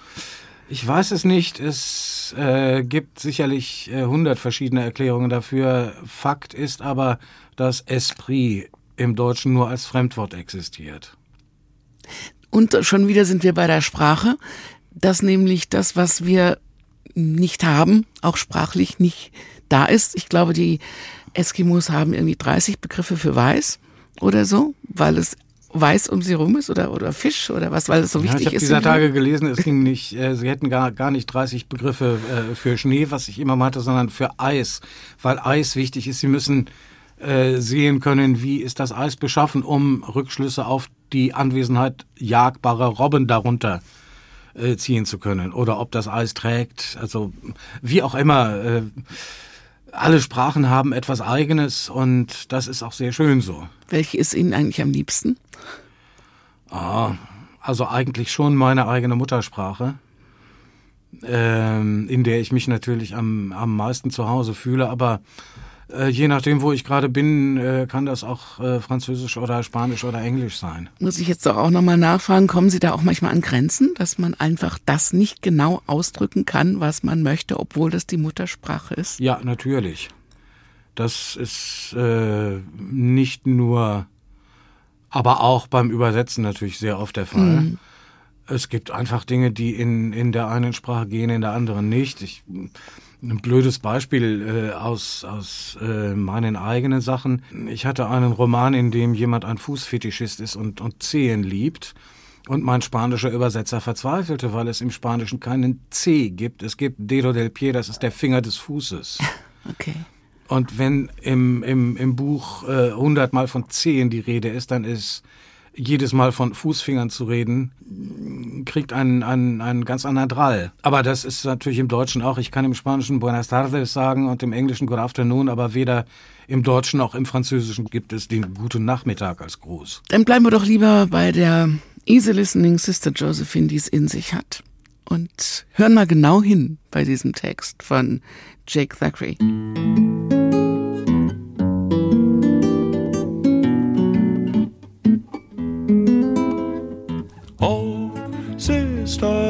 Ich weiß es nicht. Es äh, gibt sicherlich äh, hundert äh, verschiedene Erklärungen dafür. Fakt ist aber, dass Esprit im Deutschen nur als Fremdwort existiert. Und schon wieder sind wir bei der Sprache, dass nämlich das, was wir nicht haben, auch sprachlich nicht da ist. Ich glaube, die Eskimos haben irgendwie 30 Begriffe für weiß oder so, weil es weiß um sie rum ist oder, oder Fisch oder was, weil es so ja, wichtig ich ist. Ich habe dieser Tage gelesen, es ging nicht, äh, sie hätten gar, gar nicht 30 Begriffe äh, für Schnee, was ich immer meinte, sondern für Eis, weil Eis wichtig ist. Sie müssen äh, sehen können, wie ist das Eis beschaffen, um Rückschlüsse auf die Anwesenheit jagbarer Robben darunter äh, ziehen zu können oder ob das Eis trägt, also wie auch immer. Alle Sprachen haben etwas Eigenes und das ist auch sehr schön so. Welche ist Ihnen eigentlich am liebsten? Ah, also eigentlich schon meine eigene Muttersprache, ähm, in der ich mich natürlich am, am meisten zu Hause fühle, aber äh, je nachdem, wo ich gerade bin, äh, kann das auch äh, Französisch oder Spanisch oder Englisch sein. Muss ich jetzt doch auch nochmal nachfragen, kommen Sie da auch manchmal an Grenzen, dass man einfach das nicht genau ausdrücken kann, was man möchte, obwohl das die Muttersprache ist? Ja, natürlich. Das ist äh, nicht nur, aber auch beim Übersetzen natürlich sehr oft der Fall. Mhm. Es gibt einfach Dinge, die in, in der einen Sprache gehen, in der anderen nicht. Ich ein blödes Beispiel äh, aus, aus äh, meinen eigenen Sachen. Ich hatte einen Roman, in dem jemand ein Fußfetischist ist und, und Zehen liebt. Und mein spanischer Übersetzer verzweifelte, weil es im Spanischen keinen C gibt. Es gibt Dedo del Pie, das ist der Finger des Fußes. Okay. Und wenn im, im, im Buch äh, hundertmal äh, von Zehen die Rede ist, dann ist jedes Mal von Fußfingern zu reden kriegt einen, einen, einen ganz anderen Drall. Aber das ist natürlich im Deutschen auch. Ich kann im Spanischen Buenas tardes sagen und im Englischen Good afternoon, aber weder im Deutschen noch im Französischen gibt es den guten Nachmittag als Gruß. Dann bleiben wir doch lieber bei der easy listening Sister Josephine, die es in sich hat. Und hören mal genau hin bei diesem Text von Jake Thackeray.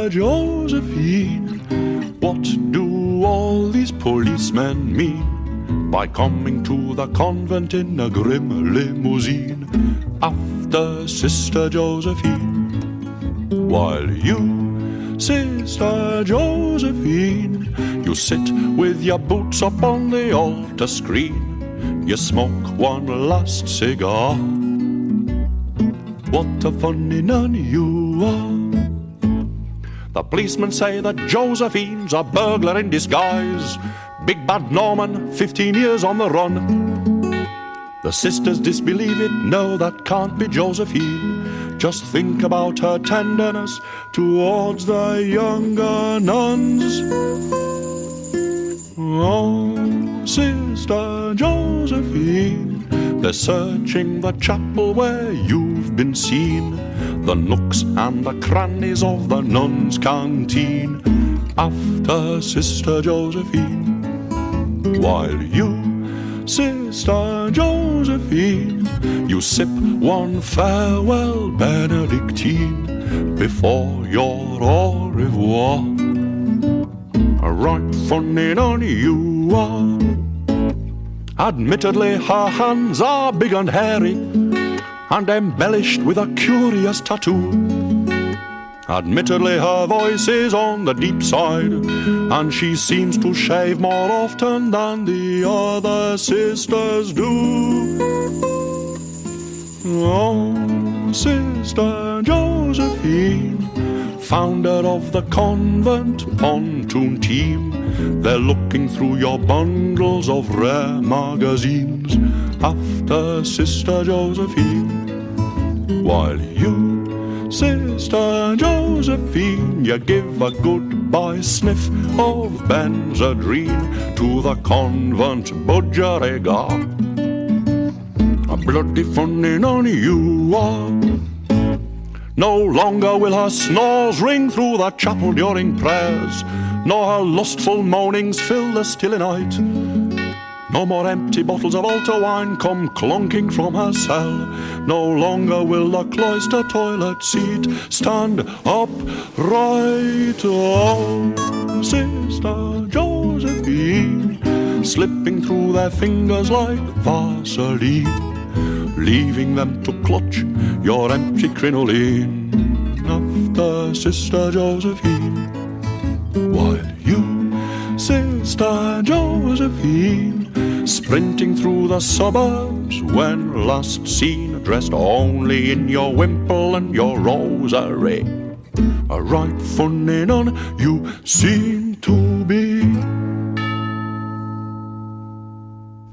Sister Josephine, what do all these policemen mean by coming to the convent in a grim limousine after Sister Josephine? While you, Sister Josephine, you sit with your boots up on the altar screen, you smoke one last cigar. What a funny nun you are. The policemen say that Josephine's a burglar in disguise. Big bad Norman, 15 years on the run. The sisters disbelieve it, no, that can't be Josephine. Just think about her tenderness towards the younger nuns. Oh, Sister Josephine, they're searching the chapel where you've been seen the nooks and the crannies of the nuns' canteen after Sister Josephine. While you, Sister Josephine, you sip one farewell Benedictine before your au revoir. A right funny on you are. Admittedly, her hands are big and hairy and embellished with a curious tattoo. Admittedly, her voice is on the deep side, and she seems to shave more often than the other sisters do. Oh, Sister Josephine, founder of the convent pontoon team, they're looking through your bundles of rare magazines after Sister Josephine. While you, Sister Josephine, you give a goodbye sniff of Benzedrine to the convent budgerigar. A bloody funny nun you are. No longer will her snores ring through the chapel during prayers, nor her lustful moanings fill the stilly night. No more empty bottles of altar wine come clunking from her cell. No longer will the cloister toilet seat stand upright. Oh, Sister Josephine, slipping through their fingers like Vaseline, leaving them to clutch your empty crinoline. After Sister Josephine, while you, Sister Josephine, sprinting through the suburbs when last seen dressed only in your wimple and your rosary. A right funny nun you seem to be.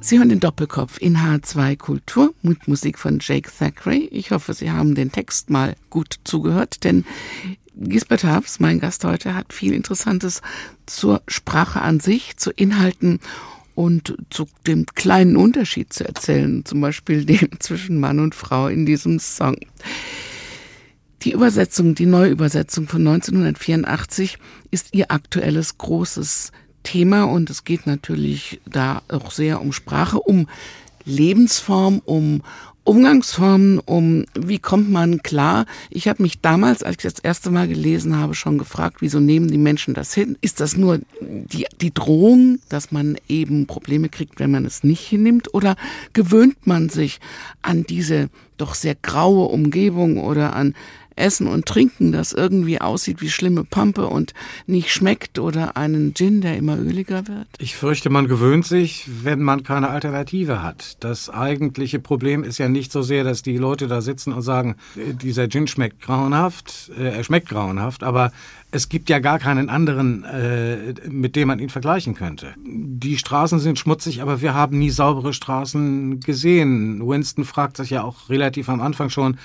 Sie hören den Doppelkopf in H2 Kultur mit Musik von Jake Thackeray. Ich hoffe, Sie haben den Text mal gut zugehört, denn Gisbert Hafs, mein Gast heute, hat viel Interessantes zur Sprache an sich, zu Inhalten und zu dem kleinen Unterschied zu erzählen, zum Beispiel dem zwischen Mann und Frau in diesem Song. Die Übersetzung, die Neuübersetzung von 1984 ist ihr aktuelles großes Thema und es geht natürlich da auch sehr um Sprache, um Lebensform, um Umgangsformen, um wie kommt man klar. Ich habe mich damals, als ich das erste Mal gelesen habe, schon gefragt, wieso nehmen die Menschen das hin? Ist das nur die, die Drohung, dass man eben Probleme kriegt, wenn man es nicht hinnimmt? Oder gewöhnt man sich an diese doch sehr graue Umgebung oder an Essen und Trinken, das irgendwie aussieht wie schlimme Pampe und nicht schmeckt oder einen Gin, der immer öliger wird? Ich fürchte, man gewöhnt sich, wenn man keine Alternative hat. Das eigentliche Problem ist ja nicht so sehr, dass die Leute da sitzen und sagen, äh, dieser Gin schmeckt grauenhaft, äh, er schmeckt grauenhaft, aber es gibt ja gar keinen anderen, äh, mit dem man ihn vergleichen könnte. Die Straßen sind schmutzig, aber wir haben nie saubere Straßen gesehen. Winston fragt sich ja auch relativ am Anfang schon,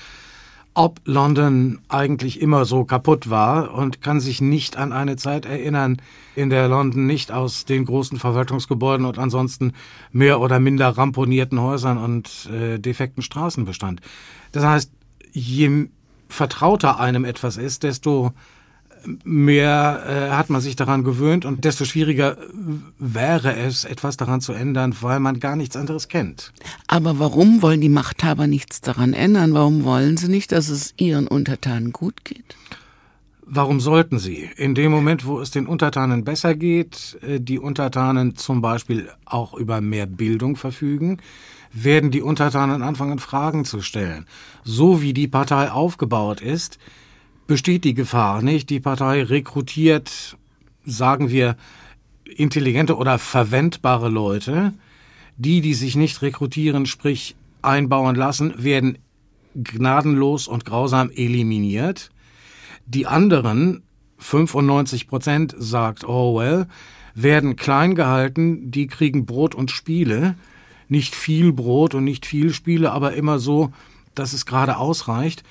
ob London eigentlich immer so kaputt war und kann sich nicht an eine Zeit erinnern, in der London nicht aus den großen Verwaltungsgebäuden und ansonsten mehr oder minder ramponierten Häusern und äh, defekten Straßen bestand. Das heißt, je vertrauter einem etwas ist, desto mehr äh, hat man sich daran gewöhnt und desto schwieriger wäre es, etwas daran zu ändern, weil man gar nichts anderes kennt. Aber warum wollen die Machthaber nichts daran ändern? Warum wollen sie nicht, dass es ihren Untertanen gut geht? Warum sollten sie? In dem Moment, wo es den Untertanen besser geht, äh, die Untertanen zum Beispiel auch über mehr Bildung verfügen, werden die Untertanen anfangen, Fragen zu stellen. So wie die Partei aufgebaut ist, besteht die Gefahr, nicht? Die Partei rekrutiert, sagen wir, intelligente oder verwendbare Leute. Die, die sich nicht rekrutieren, sprich einbauen lassen, werden gnadenlos und grausam eliminiert. Die anderen, 95 Prozent, sagt Orwell, werden klein gehalten, die kriegen Brot und Spiele. Nicht viel Brot und nicht viel Spiele, aber immer so, dass es gerade ausreicht.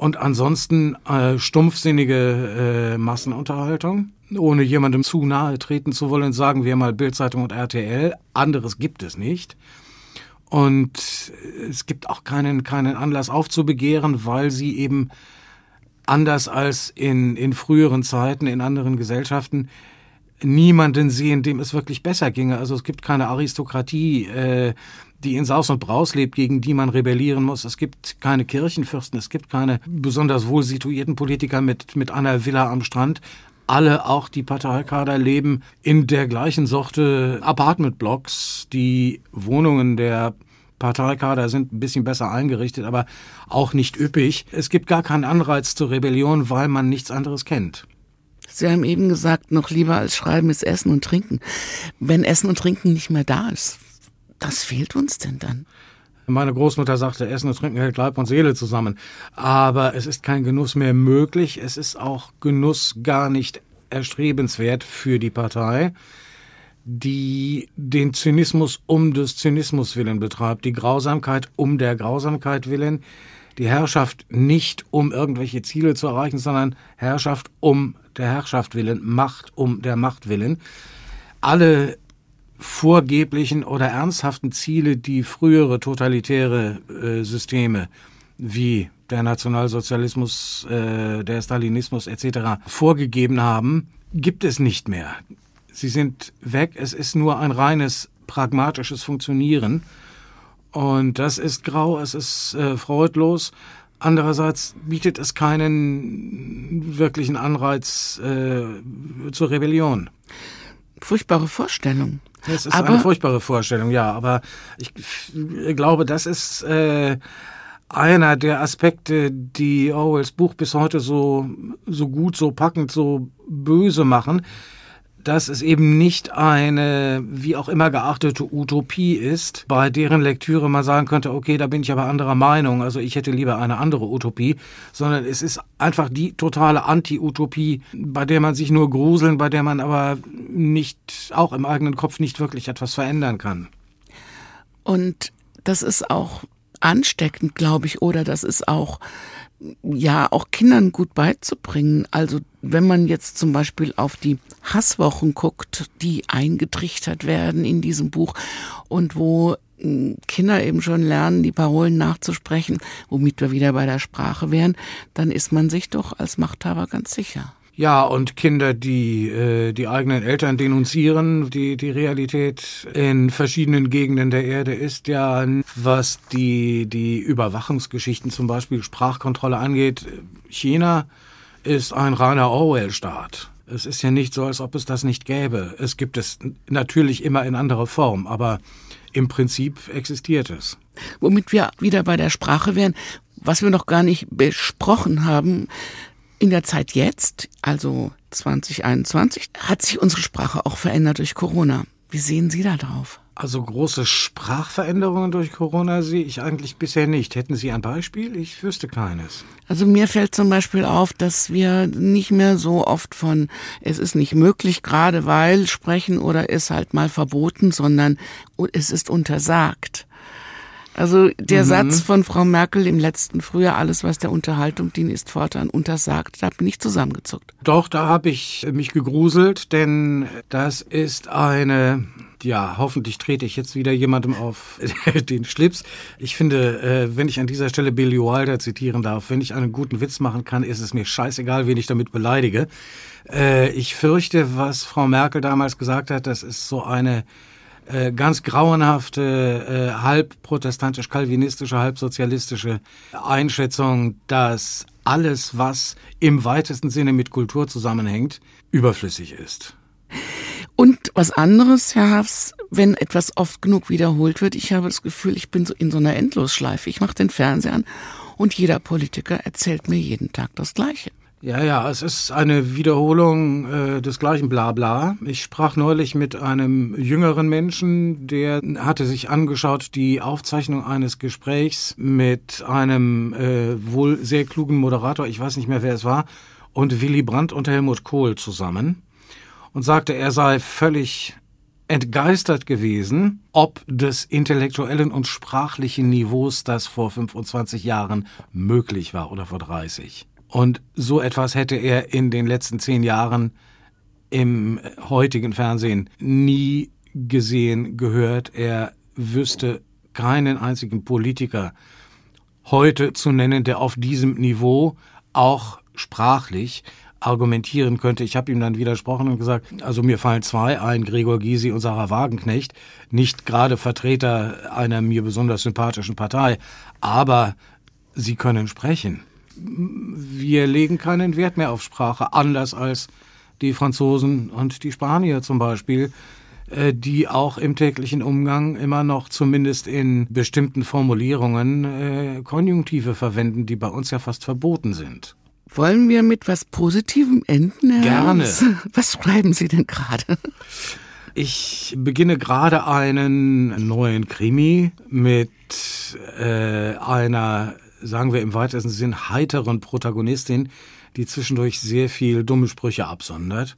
Und ansonsten äh, stumpfsinnige äh, Massenunterhaltung, ohne jemandem zu nahe treten zu wollen, sagen wir mal Bildzeitung und RTL. Anderes gibt es nicht. Und es gibt auch keinen, keinen Anlass aufzubegehren, weil sie eben anders als in, in früheren Zeiten, in anderen Gesellschaften, niemanden sehen, dem es wirklich besser ginge. Also es gibt keine Aristokratie, äh, die in Saus und Braus lebt, gegen die man rebellieren muss. Es gibt keine Kirchenfürsten, es gibt keine besonders wohl situierten Politiker mit, mit einer Villa am Strand. Alle, auch die Parteikader, leben in der gleichen Sorte Apartmentblocks. Die Wohnungen der Parteikader sind ein bisschen besser eingerichtet, aber auch nicht üppig. Es gibt gar keinen Anreiz zur Rebellion, weil man nichts anderes kennt. Sie haben eben gesagt, noch lieber als Schreiben ist Essen und Trinken. Wenn Essen und Trinken nicht mehr da ist, was fehlt uns denn dann? Meine Großmutter sagte, Essen und Trinken hält Leib und Seele zusammen. Aber es ist kein Genuss mehr möglich. Es ist auch Genuss gar nicht erstrebenswert für die Partei, die den Zynismus um des Zynismus willen betreibt, die Grausamkeit um der Grausamkeit willen, die Herrschaft nicht um irgendwelche Ziele zu erreichen, sondern Herrschaft um der Herrschaft willen, Macht um der Macht willen. Alle vorgeblichen oder ernsthaften Ziele, die frühere totalitäre äh, Systeme wie der Nationalsozialismus, äh, der Stalinismus etc. vorgegeben haben, gibt es nicht mehr. Sie sind weg. Es ist nur ein reines pragmatisches Funktionieren. Und das ist grau, es ist äh, freudlos. Andererseits bietet es keinen wirklichen Anreiz äh, zur Rebellion. Furchtbare Vorstellung. Es ist aber, eine furchtbare Vorstellung, ja. Aber ich glaube, das ist äh, einer der Aspekte, die Orwells Buch bis heute so, so gut, so packend, so böse machen dass es eben nicht eine wie auch immer geachtete Utopie ist, bei deren Lektüre man sagen könnte, okay, da bin ich aber anderer Meinung, also ich hätte lieber eine andere Utopie, sondern es ist einfach die totale Anti-Utopie, bei der man sich nur gruseln, bei der man aber nicht, auch im eigenen Kopf nicht wirklich etwas verändern kann. Und das ist auch ansteckend, glaube ich, oder das ist auch ja auch Kindern gut beizubringen. Also wenn man jetzt zum Beispiel auf die Hasswochen guckt, die eingetrichtert werden in diesem Buch und wo hm, Kinder eben schon lernen, die Parolen nachzusprechen, womit wir wieder bei der Sprache wären, dann ist man sich doch als Machthaber ganz sicher. Ja, und Kinder, die äh, die eigenen Eltern denunzieren, die die Realität in verschiedenen Gegenden der Erde ist ja, was die die Überwachungsgeschichten zum Beispiel Sprachkontrolle angeht. China ist ein reiner Orwell-Staat. Es ist ja nicht so, als ob es das nicht gäbe. Es gibt es natürlich immer in anderer Form, aber im Prinzip existiert es. Womit wir wieder bei der Sprache wären, was wir noch gar nicht besprochen haben, in der Zeit jetzt, also 2021, hat sich unsere Sprache auch verändert durch Corona. Wie sehen Sie da drauf? Also große Sprachveränderungen durch Corona sehe ich eigentlich bisher nicht. Hätten Sie ein Beispiel? Ich wüsste keines. Also mir fällt zum Beispiel auf, dass wir nicht mehr so oft von es ist nicht möglich, gerade weil sprechen oder ist halt mal verboten, sondern es ist untersagt. Also der mhm. Satz von Frau Merkel im letzten Frühjahr, alles was der Unterhaltung dient, ist fortan untersagt, da bin ich zusammengezuckt. Doch, da habe ich mich gegruselt, denn das ist eine ja, hoffentlich trete ich jetzt wieder jemandem auf den Schlips. Ich finde, äh, wenn ich an dieser Stelle Billy Wilder zitieren darf, wenn ich einen guten Witz machen kann, ist es mir scheißegal, wen ich damit beleidige. Äh, ich fürchte, was Frau Merkel damals gesagt hat, das ist so eine äh, ganz grauenhafte, äh, halb protestantisch-kalvinistische, halb sozialistische Einschätzung, dass alles, was im weitesten Sinne mit Kultur zusammenhängt, überflüssig ist. Und was anderes, Herr Hafs, wenn etwas oft genug wiederholt wird, ich habe das Gefühl, ich bin so in so einer Endlosschleife. Ich mache den Fernseher an und jeder Politiker erzählt mir jeden Tag das Gleiche. Ja, ja, es ist eine Wiederholung äh, des gleichen Blabla. Ich sprach neulich mit einem jüngeren Menschen, der hatte sich angeschaut die Aufzeichnung eines Gesprächs mit einem äh, wohl sehr klugen Moderator, ich weiß nicht mehr, wer es war, und Willy Brandt und Helmut Kohl zusammen und sagte, er sei völlig entgeistert gewesen, ob des intellektuellen und sprachlichen Niveaus, das vor 25 Jahren möglich war oder vor 30. Und so etwas hätte er in den letzten zehn Jahren im heutigen Fernsehen nie gesehen, gehört. Er wüsste keinen einzigen Politiker heute zu nennen, der auf diesem Niveau auch sprachlich argumentieren könnte. Ich habe ihm dann widersprochen und gesagt, also mir fallen zwei ein, Gregor Gysi und Sarah Wagenknecht, nicht gerade Vertreter einer mir besonders sympathischen Partei, aber sie können sprechen wir legen keinen Wert mehr auf Sprache, anders als die Franzosen und die Spanier zum Beispiel, äh, die auch im täglichen Umgang immer noch zumindest in bestimmten Formulierungen äh, Konjunktive verwenden, die bei uns ja fast verboten sind. Wollen wir mit was Positivem enden? Herr Gerne. Was schreiben Sie denn gerade? Ich beginne gerade einen neuen Krimi mit äh, einer sagen wir im weitesten Sinn, heiteren Protagonistin, die zwischendurch sehr viel dumme Sprüche absondert.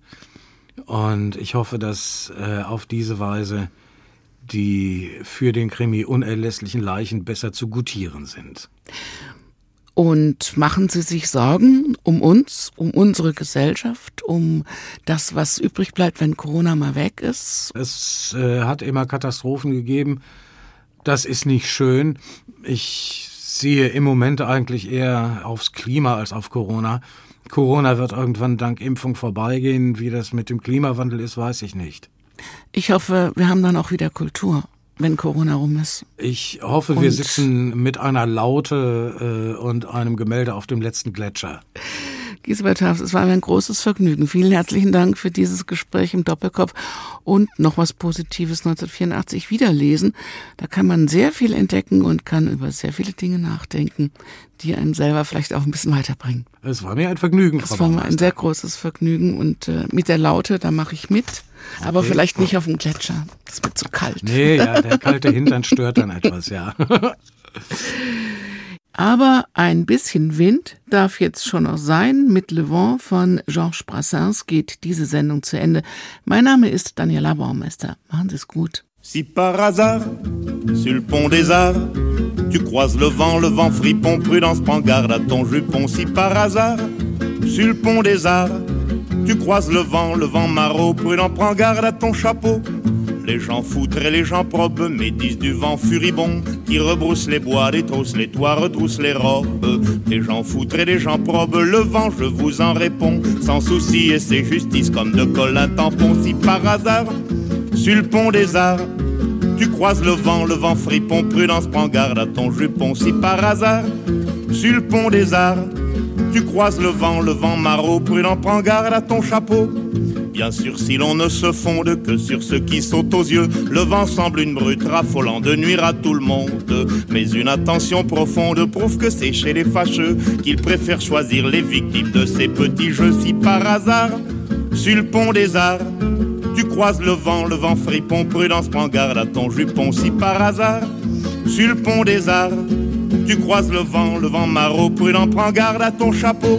Und ich hoffe, dass äh, auf diese Weise die für den Krimi unerlässlichen Leichen besser zu gutieren sind. Und machen Sie sich Sorgen um uns, um unsere Gesellschaft, um das, was übrig bleibt, wenn Corona mal weg ist? Es äh, hat immer Katastrophen gegeben. Das ist nicht schön. Ich sehe im Moment eigentlich eher aufs Klima als auf Corona. Corona wird irgendwann dank Impfung vorbeigehen. Wie das mit dem Klimawandel ist, weiß ich nicht. Ich hoffe, wir haben dann auch wieder Kultur, wenn Corona rum ist. Ich hoffe, und wir sitzen mit einer Laute äh, und einem Gemälde auf dem letzten Gletscher. Gisbert Hafs, es war mir ein großes Vergnügen. Vielen herzlichen Dank für dieses Gespräch im Doppelkopf und noch was Positives 1984 wiederlesen. Da kann man sehr viel entdecken und kann über sehr viele Dinge nachdenken, die einem selber vielleicht auch ein bisschen weiterbringen. Es war mir ein Vergnügen, Frau Es war mir ein sehr großes Vergnügen und äh, mit der Laute, da mache ich mit. Okay. Aber vielleicht nicht auf dem Gletscher. Das wird zu kalt. Nee, ja, der kalte Hintern stört dann etwas, ja. Aber ein bisschen Wind darf jetzt schon noch sein. Mit Le Vent von Georges Brassens geht diese Sendung zu Ende. Mein Name ist Daniela Baumeister. Machen Sie es gut. Si par hasard, sur le pont des arts, tu croises le vent, le vent fripon, prudence, prends garde à ton jupon. Si par hasard, sur le pont des arts, tu croises le vent, le vent maraud, prudent, prends garde à ton chapeau. Les gens foutres les gens probes médisent du vent furibond qui rebrousse les bois, détrousse les toits, retrousse les robes. Les gens foutres et les gens probes, le vent, je vous en réponds, sans souci et c'est justice comme de colle un tampon. Si par hasard, sur le pont des arts, tu croises le vent, le vent fripon, prudence, prends garde à ton jupon. Si par hasard, sur le pont des arts, tu croises le vent, le vent maraud, prudent, prends garde à ton chapeau. Bien sûr, si l'on ne se fonde que sur ce qui saute aux yeux, le vent semble une brute raffolant de nuire à tout le monde. Mais une attention profonde prouve que c'est chez les fâcheux qu'ils préfèrent choisir les victimes de ces petits jeux. Si par hasard, sur le pont des arts, tu croises le vent, le vent fripon, prudence, prends garde à ton jupon. Si par hasard, sur le pont des arts, tu croises le vent, le vent maraud, prudent, prends garde à ton chapeau.